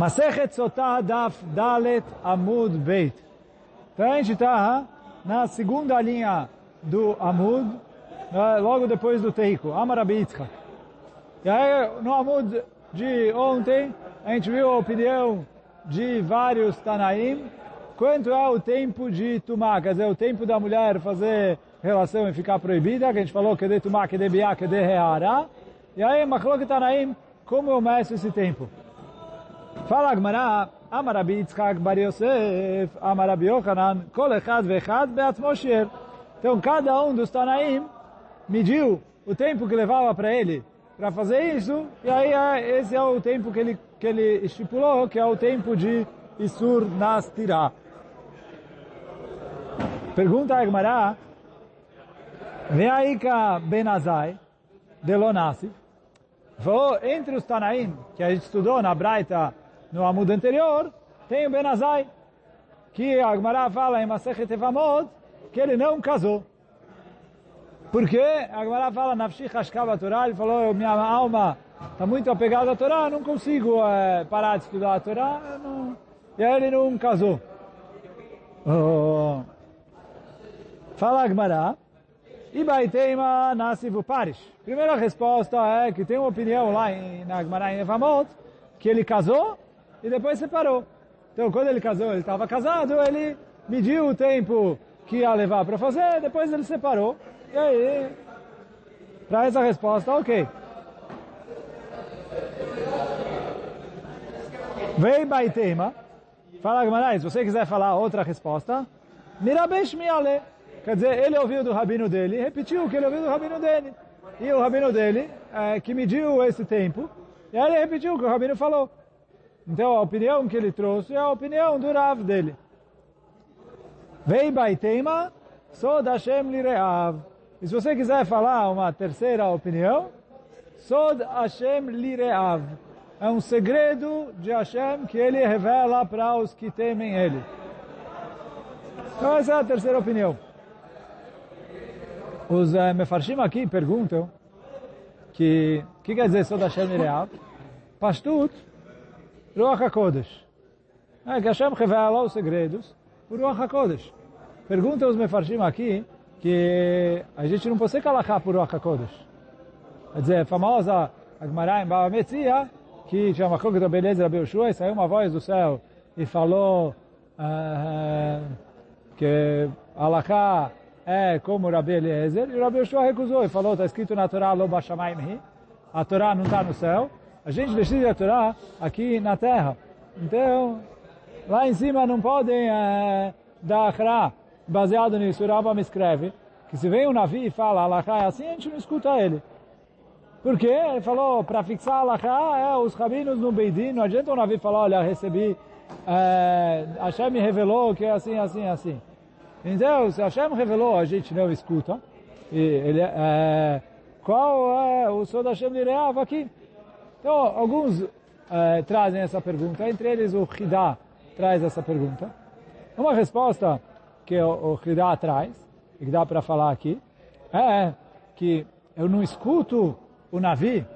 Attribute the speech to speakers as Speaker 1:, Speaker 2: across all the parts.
Speaker 1: Masechet Sotah Daf Dalet Amud Beit. Então a gente está na segunda linha do Amud, né, logo depois do Teiko, Amarabitzka. E aí, no Amud de ontem, a gente viu a opinião de vários Tanaim, quanto é o tempo de Tumá, quer dizer, o tempo da mulher fazer relação e ficar proibida, que a gente falou que de Tumá, que de Biá, que de Reara. E aí, Machlok Tanaim, como eu meço esse tempo? Fala Agmará, Amar Rabi Yitzchak Bar Yosef, Amar Rabi Yochanan, Kol Echad Vechad Beatzmo Shir. Então, cada um dos Tanaim mediu o tempo que levava para ele para fazer isso, e aí esse é o tempo que ele, que ele estipulou, que é o tempo de Isur Nas Tirah. Pergunta a Agmará, Veaika Benazai, de Lonassi, falou entre os Tanaim, que a gente estudou na Braita no Amud anterior, tem o Benazai, que a Agmará fala em Masechet Evamot, que ele não casou. Porque a Agmará fala, Nafshi Hashkava Torah, ele falou, minha alma está muito apegada à Torá, não consigo é, parar de estudar a Torá, não... e aí ele não casou. Oh. Fala Agmará, Ibaiteima Nasivu Parish. Primeira resposta é que tem uma opinião lá em, na Agmará em Evamot, que ele casou e depois separou. Então, quando ele casou, ele estava casado, ele mediu o tempo que ia levar para fazer, depois ele separou. E aí, para essa resposta, ok. Vem Baitema, fala Gamarai, se você quiser falar outra resposta, Mirabesh Miale. Quer dizer, ele ouviu do rabino dele, repetiu o que ele ouviu do rabino dele. E o rabino dele, é, que mediu esse tempo, e aí ele repetiu o que o rabino falou. Então a opinião que ele trouxe é a opinião do Rav dele. Vei Baitema, Sod Hashem Lireav. E se você quiser falar uma terceira opinião, Sod Hashem Lireav. É um segredo de Hashem que ele revela para os que temem ele. Então essa é a terceira opinião. Os uh, Mefarshim aqui perguntam que o que quer dizer Sod Hashem Lireav? Pashtut, Ruach HaKodesh. É que Hashem revela os segredos por Ruach HaKodesh. Pergunta os Mefarshim aqui que a gente não pode kalachá por Ruach HaKodesh. Quer dizer, a famosa Agmará em Bava Metzia, que chama Chok da Beleza Rabi Yoshua, e saiu uma voz do céu e falou uh, que Alachá é como Rabi Eliezer, e o Rabi Yoshua recusou e falou, está escrito na Torá, Lo Bashamayim a Torá não está no céu, a gente decide a Torá aqui na terra. Então, lá em cima não podem é, dar Akra. Baseado nisso, o Rambam escreve que se vem um navio e fala Alachá é assim, a gente não escuta ele. Porque ele falou, para fixar Alachá, é os rabinos no Beidin, não adianta o navio falar, olha, recebi, é, Hashem me revelou que é assim, assim, assim. Então, se Hashem revelou, a gente não escuta. E ele, é, qual é o Sod Hashem Lireav aqui? Então, alguns eh, trazem essa pergunta, entre eles o Hidá traz essa pergunta. Uma resposta que o, o Hidá traz, e que dá para falar aqui, é que eu não escuto o Navi,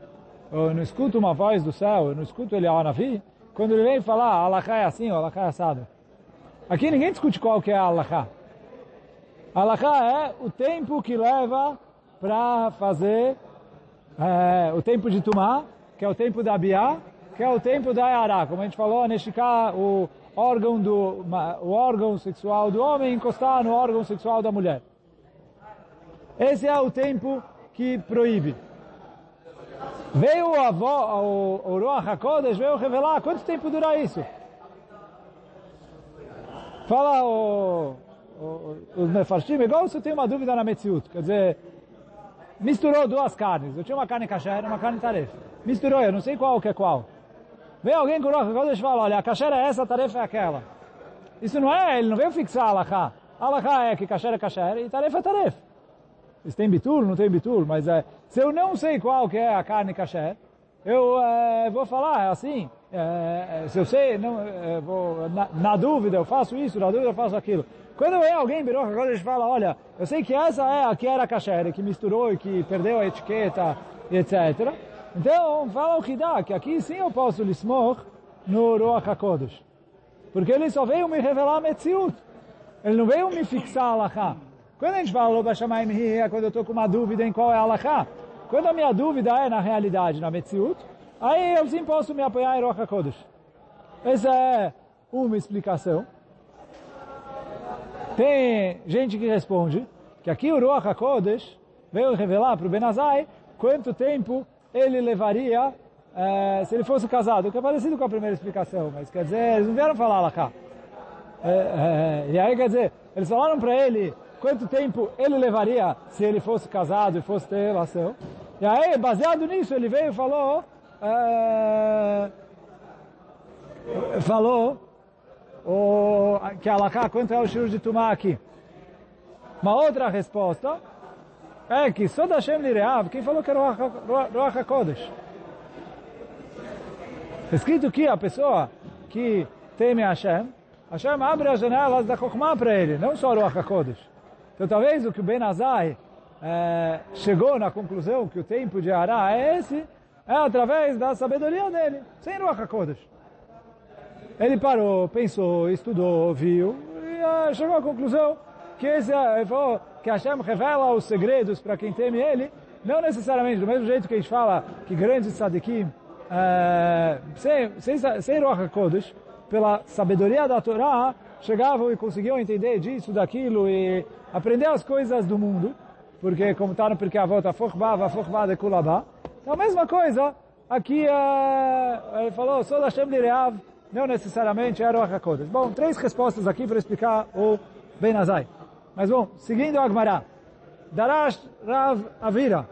Speaker 1: eu não escuto uma voz do céu, eu não escuto ele ao Navi, quando ele vem falar, Alachá é assim, ou Alachá é assado. Aqui ninguém discute qual que é a Alachá. Alachá é o tempo que leva para fazer é, o tempo de tomar que é o tempo da Biá, que é o tempo da Yará. Como a gente falou, Neshika, o órgão, do, o órgão sexual do homem encostar no órgão sexual da mulher. Esse é o tempo que proíbe. Veio o avó, o, o Ruach HaKodesh, veio revelar quanto tempo dura isso. Fala o, o, os Mefarshim, igual se tem uma dúvida na Metziut. Quer dizer, misturou duas carnes. Eu tinha uma carne kasher e uma carne tarefa misturou, eu não sei qual que é qual. Vem alguém com o Rosh Hashanah e fala, olha, a kasher é essa, a tarefa é aquela. Isso não é, ele não veio fixar a alahá. Alahá é que kasher é kasher e tarefa é tarefa. Isso tem bitul, não tem bitul, mas é, se eu não sei qual que é a carne kasher, eu é, vou falar assim, é, se eu sei, não, é, vou, na, na, dúvida eu faço isso, na dúvida eu faço aquilo. Quando vem alguém, Biroch, agora gente fala, olha, eu sei que essa é a que era kasher, que misturou e que perdeu a etiqueta, etc. Então, fala o Hidá, que aqui sim eu posso lismor no Ruach HaKodesh. Porque ele só veio me revelar a Metziut. Ele não veio me fixar a Allahá. Quando a gente fala Loba Shamayim é quando eu estou com uma dúvida em qual é a Allahá. Quando a minha dúvida é na realidade, na Metziut, aí eu sim posso me apoiar em Ruach HaKodesh. Essa é uma explicação. Tem gente que responde que aqui o Ruach HaKodesh veio revelar para o Benazai quanto tempo ele levaria é, se ele fosse casado, que é parecido com a primeira explicação, mas quer dizer, eles não vieram falar lá cá. É, é, e aí quer dizer, eles falaram para ele quanto tempo ele levaria se ele fosse casado e fosse ter relação. E aí, baseado nisso, ele veio e falou, é, falou o, que Alaká, quanto é o shiur de Tumá aqui. Uma outra resposta é que só da Hashem Lireav, quem falou que era Ruach HaKodesh? escrito que a pessoa que teme Hashem, Hashem abre as janelas da Chokhmah para ele, não só Ruach HaKodesh. Então talvez o que o Ben Azai é, chegou na conclusão que o tempo de Ará é esse, é através da sabedoria dele, sem Ruach HaKodesh. Ele parou, pensou, estudou, viu, e uh, chegou à conclusão que esse, uh, ele falou que Hashem revela os segredos para quem teme ele, não necessariamente do mesmo jeito que a gente fala que grandes tzadikim é, sem, sem, sem Ruach HaKodesh, pela sabedoria da Torá, chegavam e conseguiam entender disso, daquilo e aprender as coisas do mundo, porque como está no Pirkei Avot, a Fochba, a Fochba de Kulabá. Então a mesma coisa, aqui é, ele falou, sou da Shem Lireav, não necessariamente era Ruach HaKodesh. Bom, três respostas aqui para explicar o Ben Azai. Mas bom, seguindo a Agmará. Darash Rav Avira.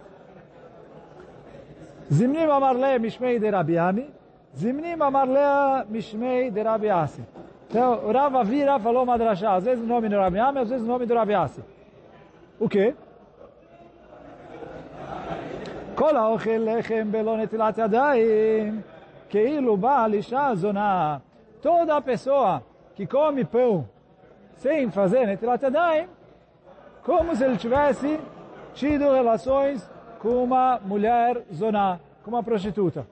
Speaker 1: זמנים אמר לה משמי דרבי עמי, זמנים אמר לה משמי דרבי אסי. Então, o Rav Avira falou uma drachá, às vezes o nome do Rabi Ami, às vezes o nome do Rabi Asi. O quê? כל האוכל לחם בלא נטילת ידיים, כאילו בעל אישה זונה. Toda pessoa que come pão sem fazer netilat yadayim, como se ele tivesse tido relações com uma mulher zoná, com uma prostituta.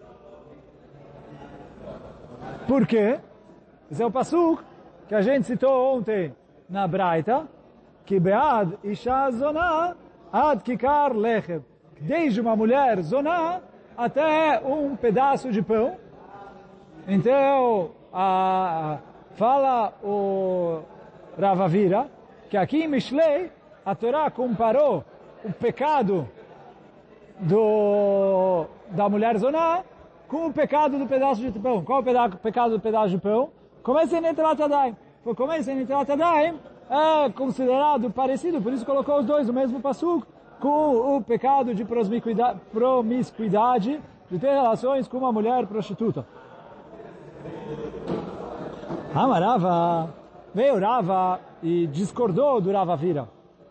Speaker 1: Por quê? Esse é o pasuk que a gente citou ontem na Braita, que Bead Isha Zoná Ad Kikar Lechem. Desde uma mulher zoná até um pedaço de pão. Então, a, fala o Ravavira que aqui em Mishlei a Torá comparou o pecado do, da mulher zoná com o pecado do pedaço de pão. Qual é o pecado do pedaço de pão? Começa em Netrat Adaim. Começa em Netrat Adaim é considerado parecido, por isso colocou os dois no mesmo passuco, com o pecado de promiscuidade, de ter relações com uma mulher prostituta. Amarava, veio Rava e discordou do Rava Vira.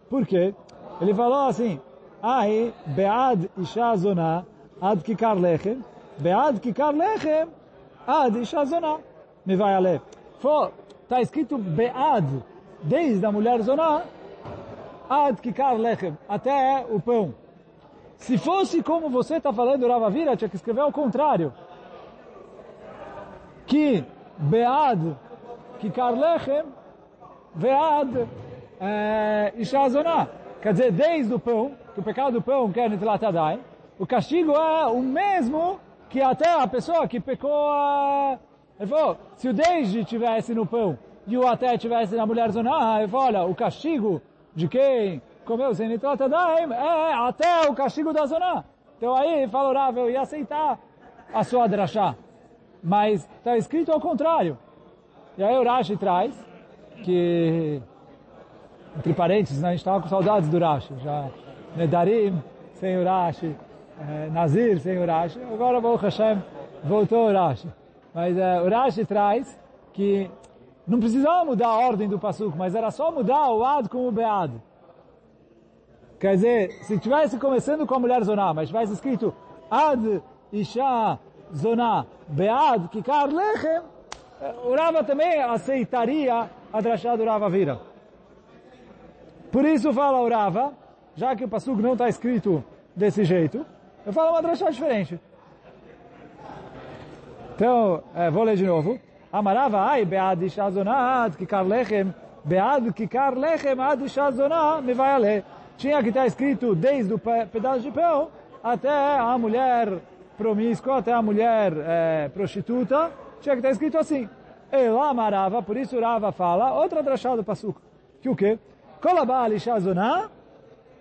Speaker 1: Por quê? Ele falou assim, Ai, bead isha zona, ad kikar lechem, bead kikar lechem, ad isha zona. Me vai a ler. Está escrito bead, desde a mulher zona, ad kikar lechem, até o pão. Se fosse como você está falando, Rava Vira, tinha que escrever ao contrário. Que bead kikar lechem, vead é, isha zona. Quer dizer, desde o pão, que o pecado do pão quer nitilat yadayim, o castigo é o mesmo que até a pessoa que pecou, ele falou, se o desde tivesse no pão e o até tivesse na mulher zona, ele falou, olha, o castigo de quem comeu sem nitilat yadayim é até o castigo da zona. Então aí, falou, Rav, eu ia aceitar a sua drachá. Mas está escrito ao contrário. E aí o Rashi traz que entre parênteses, né, a gente estava com saudades do Rashi, já Nedarim sem o eh, Nazir sem o agora o Hashem voltou o. Mas eh, traz que não precisava mudar a ordem do Pasuk, mas era só mudar o Ad com o Bead. Quer dizer, se tivesse começando com a mulher zoná, mas tivesse escrito Ad Isha Zoná Bead Kikar Lechem, o Rava também aceitaria a drachá do Rava Vira. Por isso fala o Rava, já que o Pasuk não está escrito desse jeito, eu falo uma drachá diferente. Então, é, vou ler de novo. Amarava, ai, bead ishazonat, kikar lechem, bead kikar lechem, ad ishazonat, me vai ler. Tinha que estar escrito desde o pedaço de pão até a mulher promíscua, até a mulher é, prostituta, tinha que estar escrito assim. Ela amarava, por isso Rava fala, outra drachá do Passuca, que o quê? Kolabal ishazonat,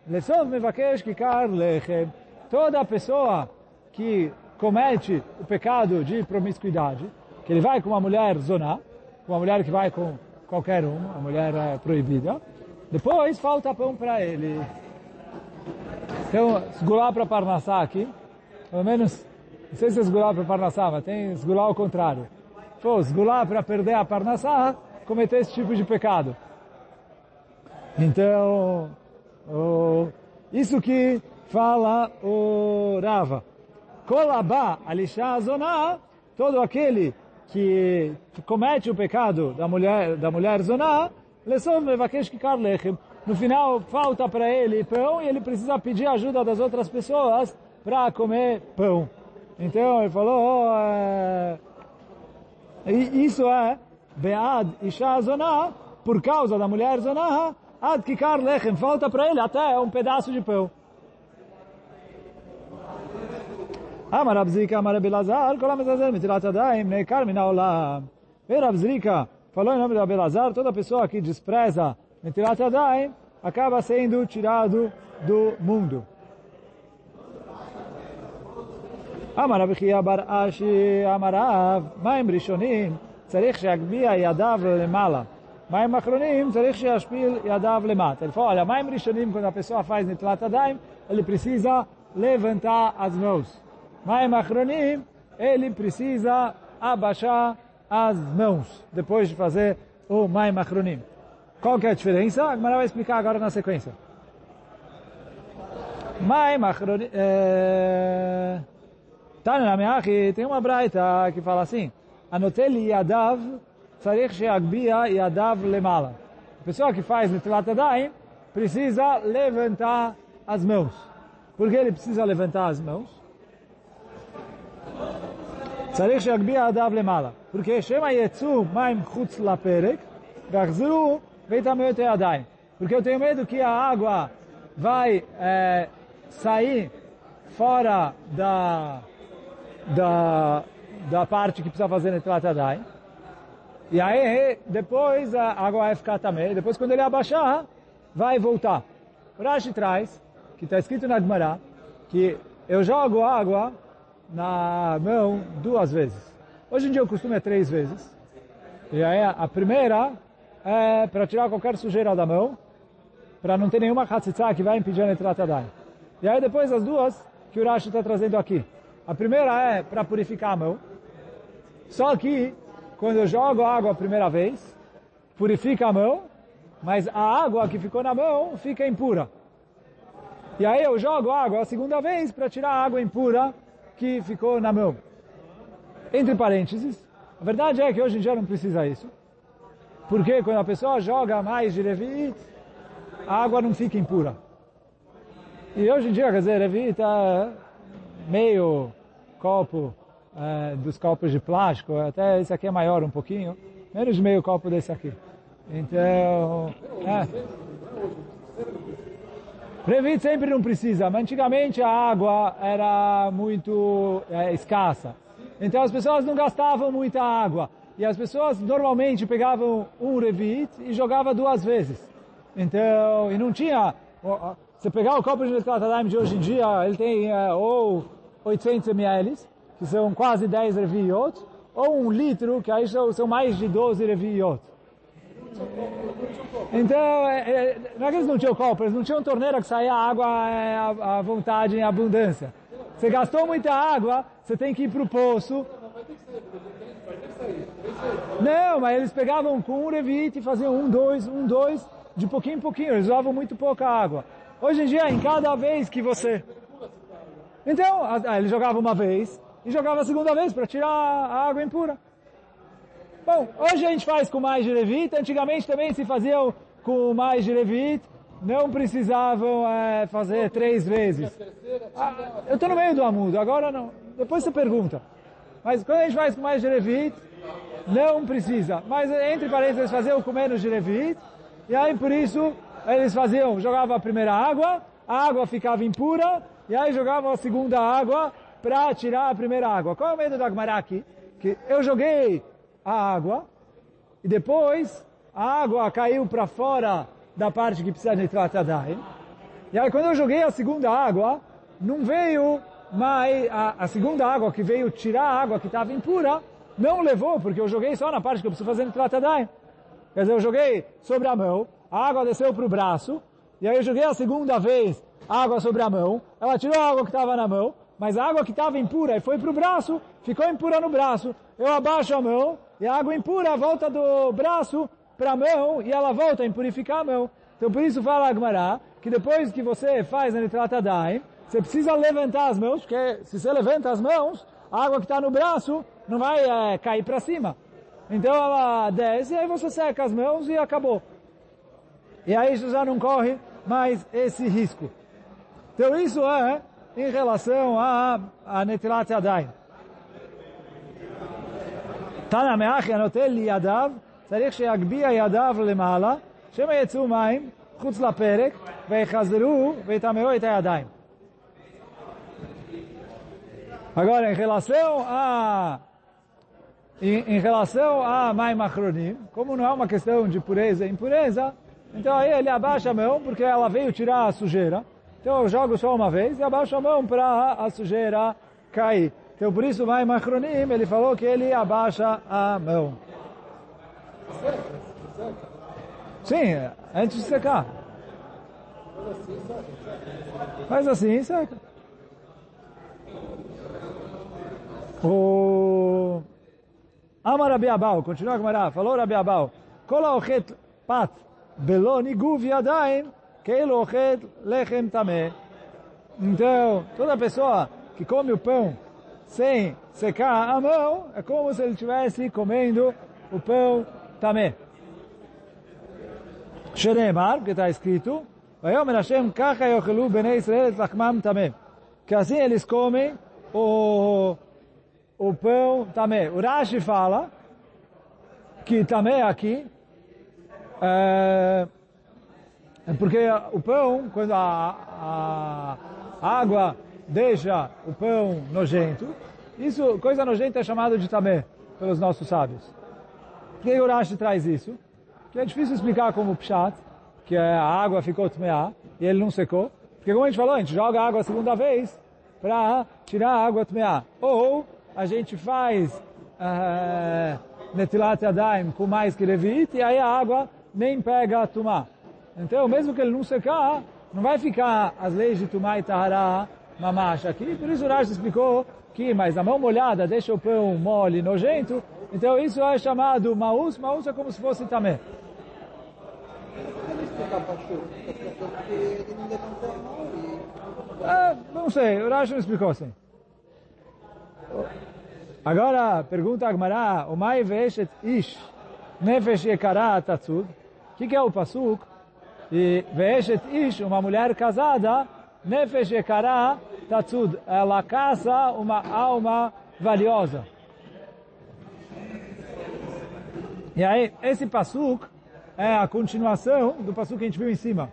Speaker 1: lesov mevakesh kikar lechem. Toda pessoa que comete o pecado de promiscuidade, que ele vai com uma mulher zoná, uma mulher que vai com qualquer uma, a mulher é proibida, depois falta pão para ele. Então, esgular para Parnassá aqui, pelo menos, não sei se é esgular para Parnassá, mas tem esgular ao contrário. Pô, esgular para perder a Parnassá, cometer esse tipo de pecado. Então, isso que fala o Rava. Kolabá, alisha zoná, todo aquele que comete o pecado da mulher, da mulher zoná, lechem. No final, falta para ele pão e ele precisa pedir ajuda das outras pessoas para comer pão. Então, ele falou, oh, é... isso é bead isha zoná, por causa da mulher zoná, ad kikar lechem, falta para ele até um pedaço de pão. אמר רב זריקה, אמר רבי אלעזר, כל המזלזל מטילת ידיים נעקר מן העולם. ורב זריקה falou em nome de Abelazar, toda pessoa que despreza Metilat Yadayim acaba sendo tirado do mundo. אמר רבי חייא בר אשי, אמר רב, מים ראשונים צריך שיגביה ידיו למעלה. מים אחרונים צריך שישפיל ידיו למטה. Ele falou, olha, מים ראשונים, quando a pessoa faz Netilat Yadayim, ele precisa levantar as mãos. Maim Achronim, ele precisa abaixar as mãos depois de fazer o Maim Achronim. Qual que é a diferença? A Gemara vai explicar agora na sequência. Maim Achronim... Tá Tane aqui tem uma braita que fala assim, Anoteli Yadav, Tzarich Sheagbia Yadav Lemala. A pessoa que faz Netilat Adaim precisa levantar as mãos. Por que ele precisa levantar as mãos? Tzarich Sheagbia Yadav Lemala. Porque Shema Yetzu Maim Chutz Laperek, Gachzru Veitameot Yadaim. Porque eu tenho medo que a água vai é, sair fora da da, da parte que precisa fazer Netrat Yadayim. E aí, depois a água vai ficar também. Depois, quando ele abaixar, vai voltar. Rashi traz, que está escrito na Gemara, que eu jogo água na mão duas vezes. Hoje em dia o costume é três vezes. E aí a primeira é para tirar qualquer sujeira da mão, para não ter nenhuma hatzitza que vai impedir a entrada da E aí depois as duas que o Rashi está trazendo aqui. A primeira é para purificar a mão. Só que quando eu jogo água a primeira vez, purifica a mão, mas a água que ficou na mão fica impura. E aí eu jogo água a segunda vez para tirar a água impura que ficou na mão. Entre parênteses, a verdade é que hoje em dia não precisa isso. Porque quando a pessoa joga mais de Revit, a água não fica impura. E hoje em dia, quer dizer, Revit é meio copo é, dos copos de plástico, até esse aqui é maior um pouquinho, menos de meio copo desse aqui. Então, é. Revit sempre não precisa, mas antigamente a água era muito é, escassa. Então as pessoas não gastavam muita água. E as pessoas normalmente pegavam um Revit e jogavam duas vezes. Então, e não tinha... Você pegar o copo de Netratadaim de hoje em dia, ele tem é, ou 800 ml, que são quase 10 Reviot, ou um litro, que aí são, mais de 12 Reviot. Então, é, é, não é que eles não tinham copo, eles não tinham torneira que saía água é, à, vontade, em abundância. Você gastou muita água, você tem que ir para o poço. Não, mas eles pegavam com um revite e faziam um, dois, um, dois, de pouquinho em pouquinho. Eles usavam muito pouca água. Hoje em dia, em cada vez que você... Então, eles jogavam uma vez e jogavam a segunda vez para tirar a água impura. Bom, hoje a gente faz com mais de levita, antigamente também se faziam com mais de levita, não precisavam é, fazer três vezes. Ah, eu estou no meio do amudo, agora não. Depois você pergunta. Mas quando a gente faz com mais gerevit, não precisa. Mas entre parênteses, eles faziam com menos gerevit, e aí por isso eles faziam, jogavam a primeira água, a água ficava impura, e aí jogavam a segunda água para tirar a primeira água. Qual é o medo da Agmará aqui? Que eu joguei a água, e depois a água caiu para fora da parte que precisa de Tratadai. E aí quando eu joguei a segunda água, não veio mais, a, a segunda água que veio tirar a água que estava impura, não levou, porque eu joguei só na parte que eu preciso fazer no Tratadai. Quer dizer, eu joguei sobre a mão, a água desceu para o braço, e aí eu joguei a segunda vez água sobre a mão, ela tirou a água que estava na mão, mas a água que estava impura e foi para o braço, ficou impura no braço. Eu abaixo a mão, e a água impura volta do braço para a mão, e ela volta a impurificar a mão. Então por isso fala Agmará, que depois que você faz a nitrata daim, você precisa levantar as mãos, porque se você levanta as mãos, a água que está no braço não vai é, cair para cima. Então ela desce, e aí você seca as mãos e acabou. E aí você já não corre mais esse risco. Então isso é em relação a, a Netilat Yadayim. תנא מאחי הנוטל לידיו, צריך שיגביה ידיו למעלה, שמא יצאו מים חוץ לפרק, ויחזרו ויטמאו את הידיים. Agora, em relação a em, em relação a Maim Achronim, como não é uma questão de pureza e impureza, então aí ele abaixa a mão, porque ela veio tirar a sujeira. então eu jogo só uma vez e abaixo a mão para a sujeira cair. Então por isso vai Macronim, ele falou que ele abaixa a mão. Sim, antes de secar. Faz assim e seca. O Amar Abiabal, continua com Mará, falou Abiabal, Kola ochet pat belo niguv yadaim Lechem tamé. Então, toda pessoa que come o pão sem secar a mão, é como se ele estivesse comendo o pão tamé. Xeremar, que está escrito, Israel tamé. Que assim eles comem o, o pão tamé. O Rashi fala que tamé aqui, eh, é porque o pão, quando a, a, água deixa o pão nojento, isso, coisa nojenta é chamado de tamé pelos nossos sábios. Por que o Rashi traz isso? Que é difícil explicar como pshat, que a água ficou tmeá e ele não secou. Porque como a gente falou, a gente joga a água a segunda vez para tirar a água tmeá. Ou a gente faz uh, Netilat Yadayim com mais que Levit, e aí a água nem pega a Tumá. Então, mesmo que ele não secar, não vai ficar as leis de Tumá e Tahara mamash aqui. Por isso o Rashi explicou que, mas a mão molhada deixa o pão mole nojento, então isso é chamado maus, maus é como se fosse também. Ah, não sei, o Rashi não explicou assim. Agora, pergunta Agmará, o mai veshet ish, nefesh yekara tatsud. O que, que é o pasuk? E veshet ish, uma mulher casada, nefesh yekara tatsud. Ela caça uma alma valiosa. E aí, esse pasuk é a continuação do pasuk que a gente viu em cima.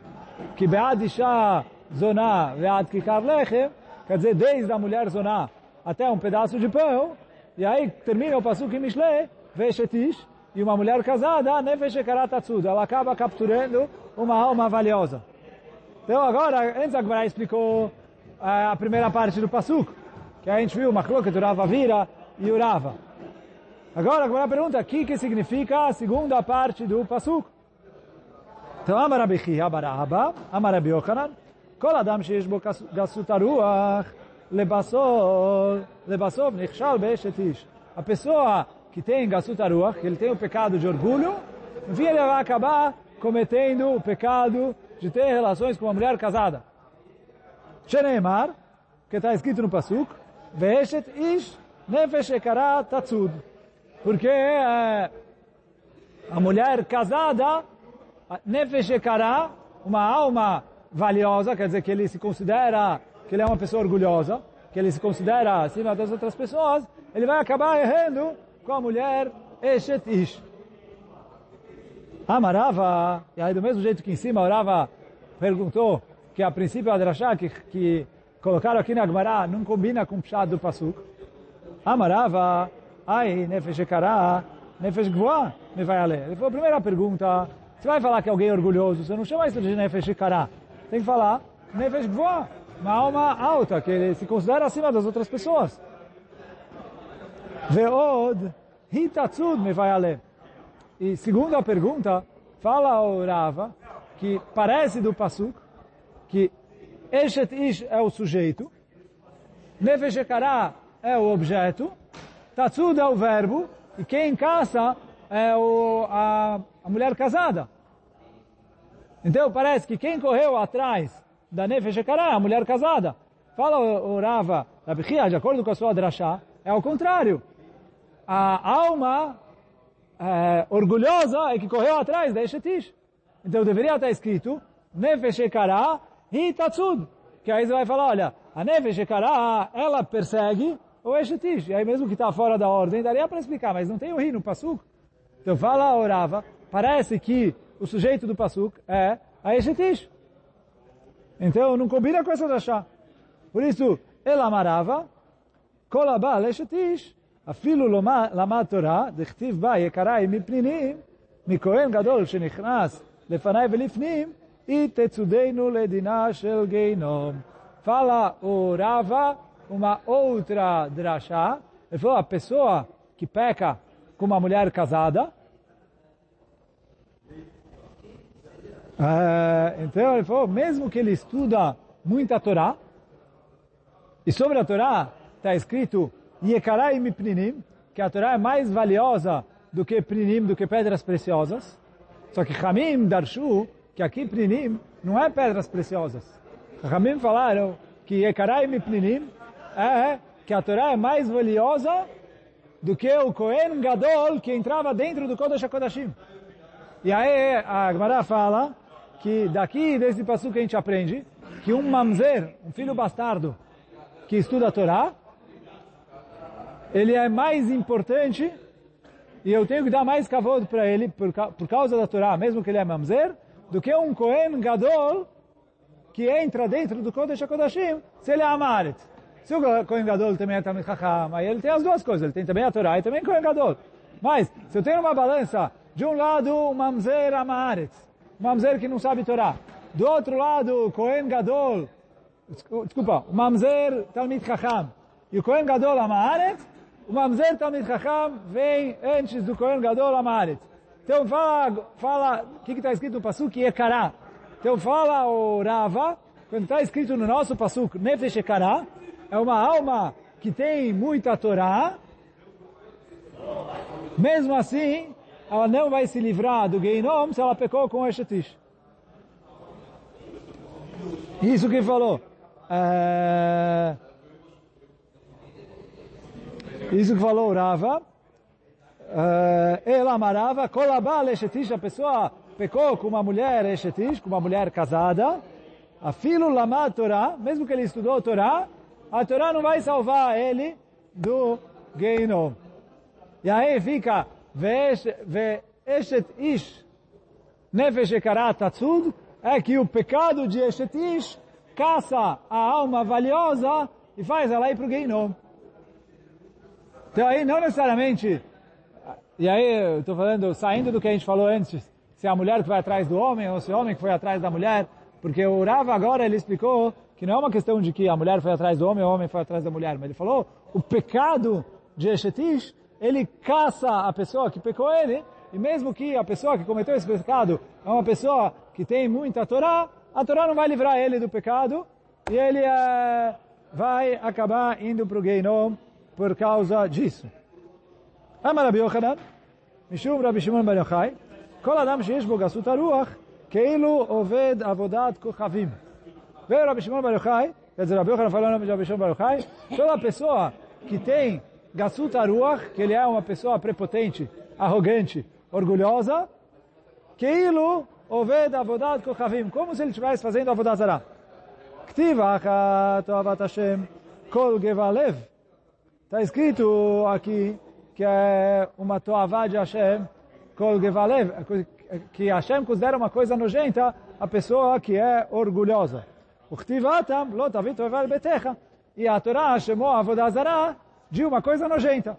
Speaker 1: Que be'ad isha zoná ve'ad kikar lechem, quer dizer, desde a mulher zoná até um pedaço de pão, e aí termina o Pasuk em Mishle, Veshetish, e uma mulher casada, Nefesh Karatatsud, ela acaba capturando uma alma valiosa. Então agora, antes a Gemara explicou a primeira parte do Pasuk, que a gente viu, Machlok, Urava Vira e Urava. Agora a Gemara pergunta, o que, que significa a segunda parte do Pasuk? Então, Amar Rabbi Chia Baraba, Amar Rabbi Yochanan, כל אדם שיש בו גסות הרוח, lebassov, lebassov nichshal be'eshet ish. A pessoa que tem gasut aruach, que ele tem o pecado de orgulho, no fim ele vai acabar cometendo o pecado de ter relações com uma mulher casada. Sheneimar, que está escrito no Pasuk, ve'eshet ish nefesh tatsud. Porque é, a mulher casada, nefesh ekara, uma alma valiosa, quer dizer que ele se considera que ele é uma pessoa orgulhosa, que ele se considera acima das outras pessoas, ele vai acabar errando com a mulher Eshet Ish. Amarava, e aí do mesmo jeito que em cima, orava perguntou que a princípio a que, que colocaram aqui na Gemara não combina com o pshat do Pasuk. Amarava, ai, nefesh ekará, nefesh gvoa, me vai ler. Ele falou, primeira pergunta, você vai falar que alguém é orgulhoso, você não chama isso de nefesh ekará. Tem que falar nefesh gvoa, uma alma alta, que ele se considera acima das outras pessoas. Veod, hitatzud me vai a E segunda pergunta, fala o Rava, que parece do Pasuk, que Eshet Ish é o sujeito, Nefesh Ekará é o objeto, Tatsud é o verbo, e quem caça é o, a, a mulher casada. Então parece que quem correu atrás da Nefesh Ekará é a mulher casada. Fala o Rava, de acordo com a sua drachá, é o contrário. A alma é, orgulhosa é que correu atrás da Eshetish. Então deveria estar escrito Nefesh Ekara Hitatsud. Que aí você vai falar, olha, a Nefesh Ekara, ela persegue o Eshetish. E aí mesmo que está fora da ordem, daria para explicar, mas não tem o ri no Pasuk. Então fala orava, parece que o sujeito do Pasuk é a Eshetish. Então não combina com essa chá. Por isso, ela amarava, kolabal Eshetish, אפילו למד תורה, דכתיב בה יקריי מפנינים, מכהן גדול שנכנס לפניי ולפנים, e tetsudenu ledina shel geinom. Fala o Rava uma outra drachá. Ele falou, a pessoa que peca com uma mulher casada, é, então ele falou, mesmo que ele estuda muita Torá, e sobre a Torá está escrito Yekarai Mipninim, que a Torá é mais valiosa do que Prinim, do que pedras preciosas. Só que Hamim Darshu, que aqui Prinim não é pedras preciosas. Hamim falaram que Yekarai Mipninim é que a Torá é mais valiosa do que o Kohen Gadol que entrava dentro do Kodesh HaKodashim. E aí a Gemara fala que daqui, desse passo que a gente aprende, que um mamzer, um filho bastardo, que estuda a Torá, ele é mais importante e eu tenho que dar mais kavod para ele por, por causa da Torá, mesmo que ele é mamzer, do que um Kohen Gadol que entra dentro do Kodesh HaKodashim, se ele é Amaret. Se o Kohen Gadol também é Talmid Chacham, aí ele tem as duas coisas, ele tem também a Torá e também Kohen Gadol. Mas, se eu tenho uma balança, de um lado, um Mamzer Amaret, um Mamzer que não sabe Torá, do outro lado, Kohen Gadol, desculpa, o Mamzer Talmid Chacham, e o Kohen Gadol Amaret, o Mamzer Talmid Chacham vem antes do Kohen Gadol Amaret. Então fala, fala, o que está escrito no Pasuk? Yekará. Então fala o Rava, quando está escrito no nosso Pasuk, Nefesh Yekará, é uma alma que tem muita Torá, mesmo assim, ela não vai se livrar do Geinom se ela pecou com Eshetish. Isso que falou. É... Isso que falou Rava. Ela amarava, kolabal eshetish, a pessoa pecou com uma mulher eshetish, com uma mulher casada. A filo lama Torá, mesmo que ele estudou a Torá, a Torá não vai salvar ele do Geinom. E aí fica, ve'eshet ish, nefesh tatsud, é que o pecado de eshet ish caça a alma valiosa e faz ela ir para o Geinom. Então aí não necessariamente, e aí eu estou falando, saindo do que a gente falou antes, se é a mulher que vai atrás do homem ou se é o homem que foi atrás da mulher, porque o Rava agora ele explicou que não é uma questão de que a mulher foi atrás do homem ou o homem foi atrás da mulher, mas ele falou o pecado de Eshetish, ele caça a pessoa que pecou ele, e mesmo que a pessoa que cometeu esse pecado é uma pessoa que tem muita Torá, a Torá não vai livrar ele do pecado, e ele é, vai acabar indo para o Geinom, por causa disso. Ama Rabi Yochanan, Mishum Rabi Shimon Bar Yochai, כל אדם שיש בו גסות הרוח, כאילו עובד עבודת כוכבים. Veio Rabi Shimon Bar Yochai, quer dizer, Rabi Yochanan falou nome de Rabi Shimon Bar Yochai, toda pessoa que tem Gasut Aruach, que ele é uma pessoa prepotente, arrogante, orgulhosa, כאילו עובד עבודת כוכבים, como se ele estivesse fazendo עבודת זרה. כתיב אחת אוהבת השם, כל גבה לב, Está escrito aqui que é uma toavá de Hashem, gevalev, que Hashem considera uma coisa nojenta a pessoa que é orgulhosa. Uchtivatam lo tavit oval betecha. E a Torá chamou a Avodazara de uma coisa nojenta.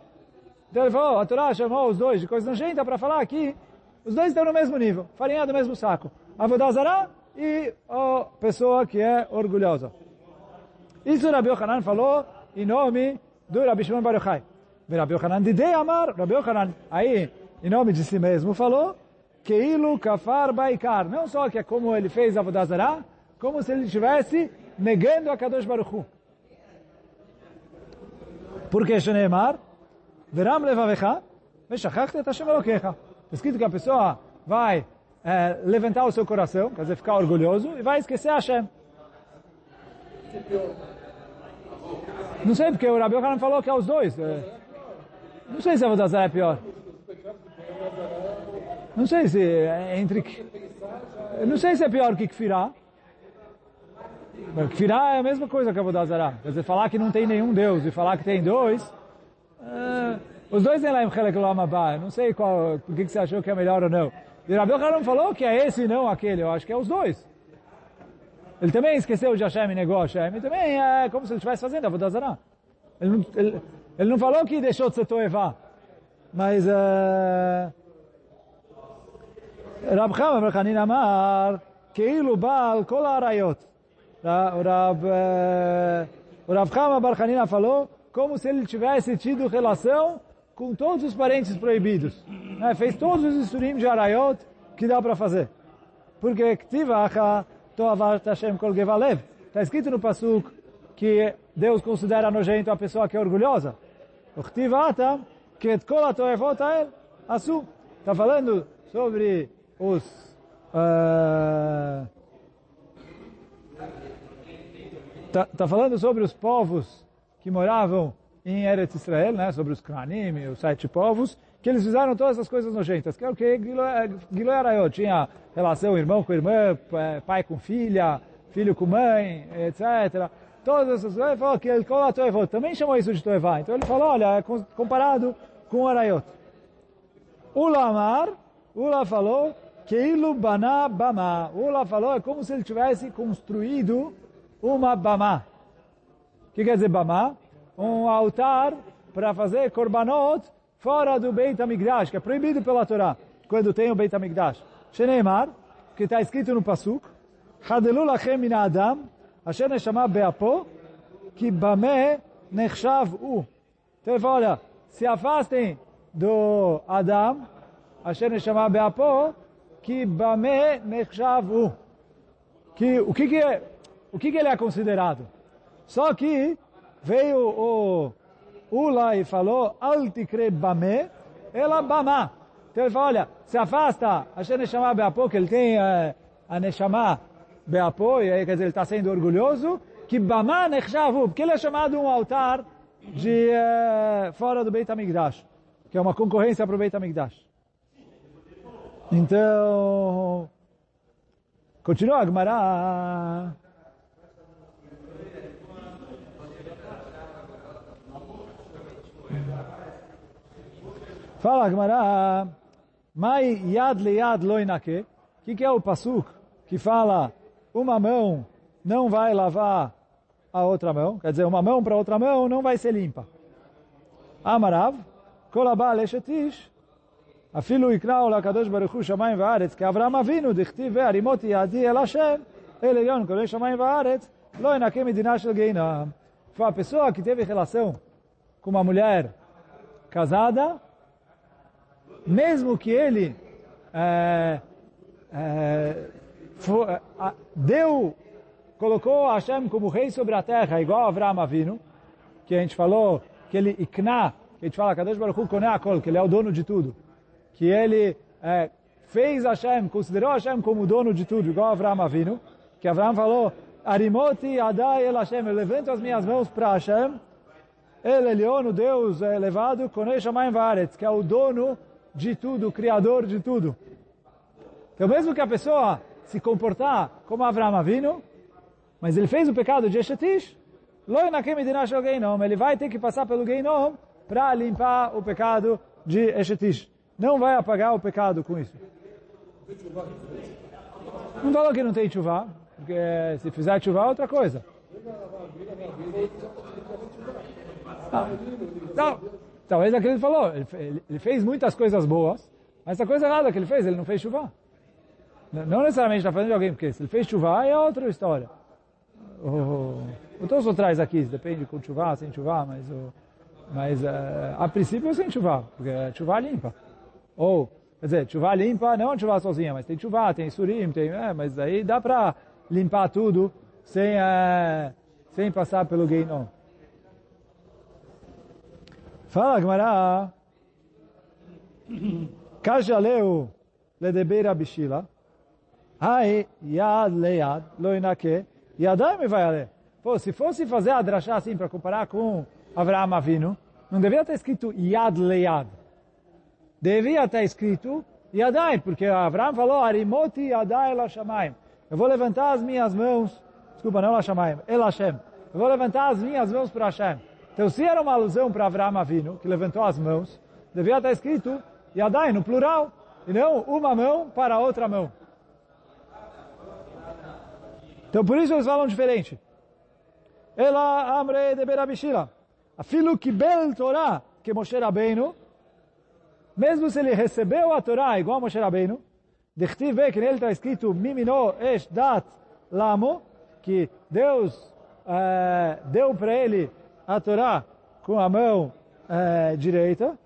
Speaker 1: Então ele falou, a Torá chamou os dois de coisa nojenta para falar que os dois estão no mesmo nível, farinha do mesmo saco. Avodazara e a pessoa que é orgulhosa. Isso Rabi Yochanan falou em nome do Rabi Shimon Bar Yochai. Rabi Yochanan Didei Amar, Rabi Yochanan, aí, em nome de si mesmo, falou Keilu Kafar Baikar. Não só que é como ele fez a Vodazara, como se ele estivesse negando a Kadosh Baruch Hu. Porque Sheneemar, Veram Levavecha, Meshachachta et Hashem Elokecha. Escrito que a pessoa vai é, levantar o seu coração, quer dizer, ficar orgulhoso, e vai esquecer Hashem. Não sei, porque o Rabi Yochanan falou que é os dois. Não sei se a Vodazara é pior. Não sei se é entre... Não sei se é pior que Kfirah. Kfirah é a mesma coisa que a Vodazara. Quer dizer, falar que não tem nenhum Deus e falar que tem dois... Uh, os dois têm lá em Chelek Lamabá. Não sei qual, o que você achou que é melhor ou não. E Rabi Yochanan falou que é esse e não aquele. Eu acho que é os dois. Ele também esqueceu de Hashem e negou Hashem. E também é como se ele estivesse fazendo a Vodazara. Ele, ele, ele não falou que deixou de ser Toevá. Mas... Uh, רב חמא בר חנין אמר, כאילו בעל כל האריות. O Rav Chama Bar Hanina falou como se ele tivesse tido relação com todos os parentes proibidos. Né? Fez todos os estudim de Arayot que dá para fazer. Porque Ktivacha Kol Gevalev. Está escrito no Pasuk que Deus considera nojento a pessoa que é orgulhosa. Está falando sobre os uh, tá, tá, falando sobre os povos que moravam em Eretz Israel, né, sobre os Kranim, os sete povos, que eles fizeram todas essas coisas nojentas, que é o que Gilo Arayot tinha relação irmão com irmã, pai com filha, filho com mãe, etc. Todas essas coisas, ele falou que ele também chamou isso de Toevá. Então ele falou, olha, é comparado com o Arayot. Ulamar, Ula falou, Keilu Bana Bama. Ula falou, é como se ele tivesse construído uma Bama. O que quer dizer Bama? Um altar para fazer korbanot fora do Beit HaMikdash, que é proibido pela Torá, quando tem o Beit HaMikdash. Sheneimar, que está escrito no Pasuk, Hadelu lachem min Adam, asher neshama beapo, que bame nechshav u. Então ele fala, olha, se afastem do Adam, asher neshama beapo, que bame nechshavu. Que o que que é, o que que ele é considerado? Só que veio o Ula e falou altikre bame, ela bama. Então ele fala, olha, se afasta, Hashem Neshama Beapo, que ele tem uh, a Neshama Beapo, e aí quer dizer, ele está sendo orgulhoso, que bama nechshavu, porque ele é chamado um altar de uh, fora do Beit HaMikdash, que é uma concorrência para o Beit HaMikdash. Então, continua a. Fala, Gmará, Mai yad le yad loinake. O que, que é o pasuk que fala uma mão não vai lavar a outra mão? Quer dizer, uma mão para outra mão não vai ser limpa. Amarav, kolabá leshetish, afilu ikrao lakadosh baruchu shamayim vaaretz, que Avram avinu dichti ve'arimot yadi el Hashem, ele yon kolei shamayim vaaretz, loinake medina shel geinam. Foi a pessoa que teve relação com uma mulher casada, mesmo que ele é, é, for, a, deu, colocou Hashem como rei sobre a terra, igual Avraham Avinu, que a gente falou que ele ikna, que a gente fala, Kadosh Baruch Hu koneh akol, que ele é o dono de tudo. Que ele é, fez Hashem, considerou Hashem como dono de tudo, igual Avraham Avinu, que Avraham falou, Arimoti Adai El Hashem, eu levanto as minhas mãos para Hashem, ele, Elion, o Deus elevado, Konei Shamayim Varetz, que é o dono de tudo, criador de tudo. Então mesmo que a pessoa se comportar como Avraham Avinu, mas ele fez o pecado de Eshetish, ele vai ter que passar pelo Geinom para limpar o pecado de Eshetish. Não vai apagar o pecado com isso. Não falou que não tem chuva, porque se fizer chuva é outra coisa. Não, não. Talvez aquilo ele falou, ele, ele fez muitas coisas boas, mas essa coisa errada que ele fez, ele não fez chuva. Não necessariamente está falando de alguém, porque se ele fez chuva é outra história. O, o Tosso traz aqui, depende com chuva, sem chuva, mas, o, mas uh, a princípio sem chuva, porque chuva limpa. Ou, quer dizer, chuva limpa, não chuva sozinha, mas tem chuva, tem surim, tem, é, mas aí dá para limpar tudo sem, uh, sem passar pelo Geinon. Fala, Gmará. Kajaleu ledebeira bishila. Ai, yad leyad, lo inake, yadai me vai ale. Se fosse fazer a drachá assim para comparar com Avraham Avinu, não deveria ter escrito yad leyad. Devia estar escrito yadai, porque Avraham falou arimoti yadai la shamayim. Eu vou levantar as minhas mãos, desculpa, não la shamayim, el Hashem. Eu vou levantar as minhas mãos para Hashem. Então, se era uma alusão para Avraham Avinu, que levantou as mãos, devia estar escrito yadai no plural, e não uma mão para outra mão. Então por isso eles falam diferente. Ela amre de berabishila. Afilo que bel Torá que Moshe Rabbeinu, mesmo se ele recebeu a Torá igual a Moshe Rabbeinu, Dechtiv que nele está escrito Mimino esh dat lamo, que Deus uh, deu para ele a Torá com a mão uh, direita.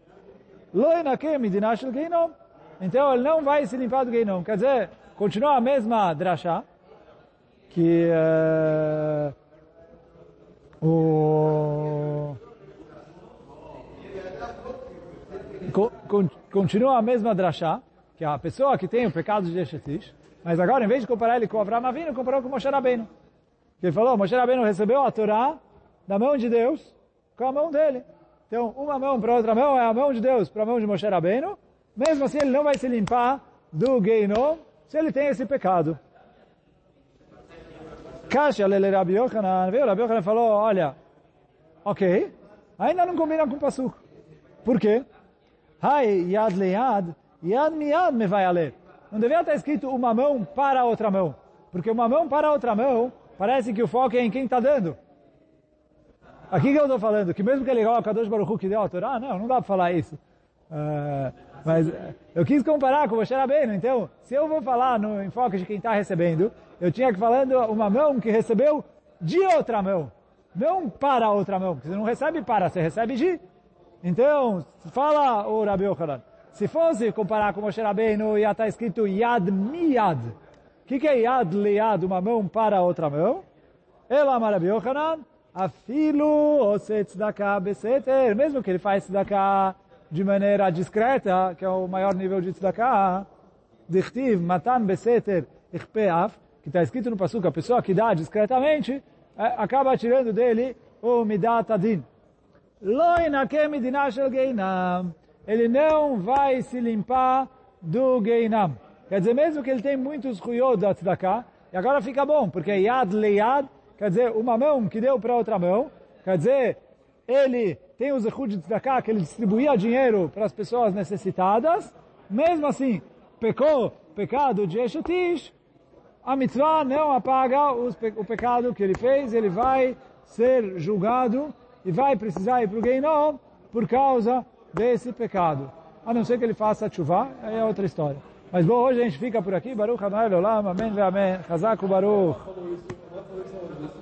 Speaker 1: Então ele não vai se limpar do geinom. Quer dizer, continua a mesma drachá, que uh, o continua a mesma drachá, que a pessoa que tem o pecado de Eshetish, mas agora, em vez de comparar ele com Avraham Avinu, comparou com Moshe Rabbeinu. Ele falou, Moshe Rabbeinu recebeu a Torá da mão de Deus com a mão dele. Então, uma mão para outra mão é a mão de Deus para a mão de Moshe Rabbeinu. Mesmo assim, ele não vai se limpar do Geinom se ele tem esse pecado. Kasha lele Rabi Yochanan, veio Rabi Yochanan falou, olha, ok, ainda não combina com o Pasuk. Por quê? Hai yad leyad, yad miyad me vai ler. Não deveria estar escrito uma mão para a outra mão. Porque uma mão para a outra mão, parece que o foco é em quem está dando. Aqui que eu estou falando, que mesmo que ele coloca Kadosh Baruch Hu que deu a Torá, não, não dá para falar isso. Uh, mas eu quis comparar com o Moshe Rabbeinu, então, se eu vou falar no enfoque de quem está recebendo, eu tinha que falando uma mão que recebeu de outra mão, não para outra mão, porque você não recebe para, você recebe de. Então, fala o Rabi Yochanan, se fosse comparar com Moshe Rabbeinu, ia estar escrito Yad Miyad. O que, que é Yad Liad, uma mão para outra mão? Ela, Rabi Yochanan, afilo tzedakah beseter, mesmo que ele faz tzedakah de maneira discreta, que é o maior nível de tzedakah, dichtiv matan beseter ichpeaf, que está escrito no Passuca, a pessoa que dá discretamente, é, acaba tirando dele o midat adin. Ele não vai se limpar do geinam. Quer dizer, mesmo que ele tem muitos ruyod da tzedakah, e agora fica bom, porque yad leyad, quer dizer, uma mão que deu para outra mão, quer dizer, ele tem o zehud de tzedakah, que ele distribuía dinheiro para as pessoas necessitadas, mesmo assim, pecou pecado de Eshetish, a mitzvah não apaga o pecado que ele fez, ele vai ser julgado e vai precisar ir para o Geinom por causa desse pecado. A não ser que ele faça chuva, aí é outra história. Mas bom, hoje a gente fica por aqui. Baruch Adonai Olam, Amém, Amém. Chazak Baruch. Thank you.